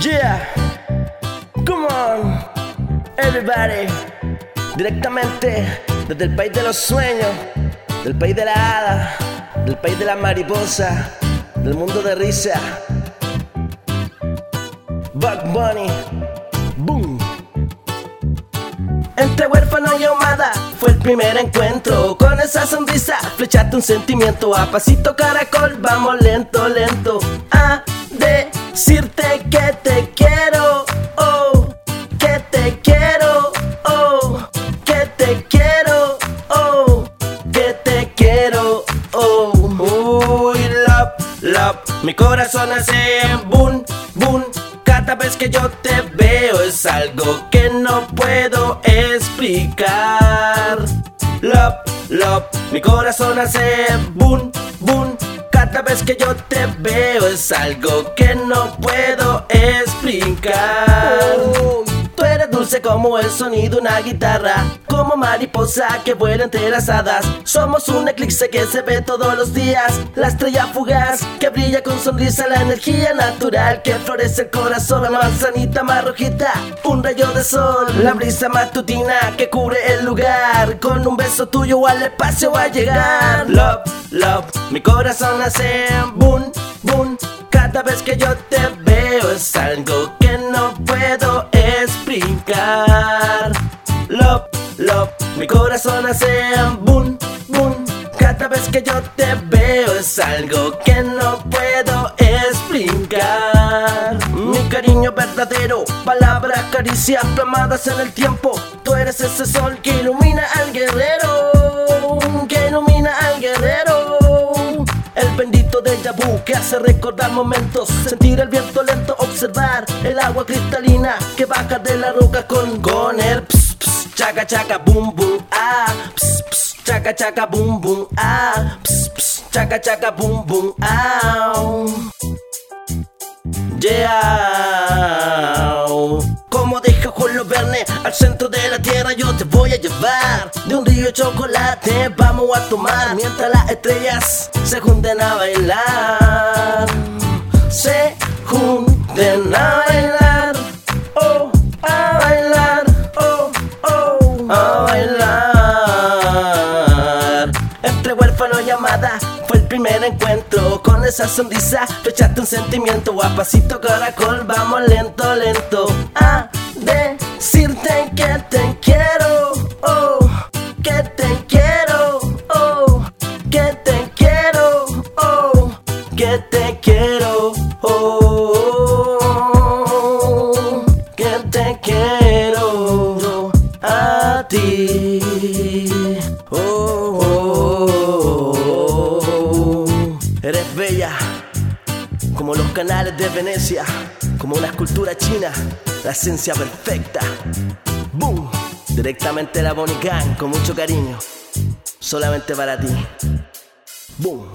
Yeah, come on, everybody. Directamente desde el país de los sueños, del país de la hada, del país de la mariposa, del mundo de risa. Bug Bunny, boom. Entre huérfano y ahumada fue el primer encuentro. Con esa sonrisa, flechate un sentimiento. A pasito caracol, vamos lento, lento. Oh. Uy, love, love, mi corazón hace boom, boom. Cada vez que yo te veo es algo que no puedo explicar. Love, love, mi corazón hace boom, boom. Cada vez que yo te veo es algo que no puedo explicar. Como el sonido de una guitarra, como mariposa que vuela entre las hadas. Somos un eclipse que se ve todos los días, la estrella fugaz que brilla con sonrisa, la energía natural que florece el corazón, la manzanita más rojita, un rayo de sol, la brisa matutina que cubre el lugar. Con un beso tuyo al espacio va a llegar. Love, love, mi corazón hace boom, boom. Cada vez que yo te corazón hace boom, boom. Cada vez que yo te veo es algo que no puedo explicar. Mi cariño verdadero, palabras, caricias plamadas en el tiempo. Tú eres ese sol que ilumina al guerrero, que ilumina al guerrero. El bendito de vu que hace recordar momentos, sentir el viento lento, observar el agua cristalina que baja de la roca con, con el chaca chaca boom boom ah, ps, ps, chaca chaca boom boom ah, ps, ps, chaca chaca boom boom ah. Yeah. Como deja Julio Verne al centro de la tierra, yo te voy a llevar de un río de chocolate. Vamos a tomar mientras las estrellas se junten a bailar. Se junten a bailar. Fue el primer encuentro con esa sonrisa. Flechaste un sentimiento, guapacito caracol. Vamos lento, lento. A decirte que te quiero. Oh, que te quiero. Oh, que te quiero. Oh, que te quiero. Oh, como los canales de Venecia, como una escultura china, la esencia perfecta. Boom, directamente la Bonnie Gang, con mucho cariño, solamente para ti. Boom.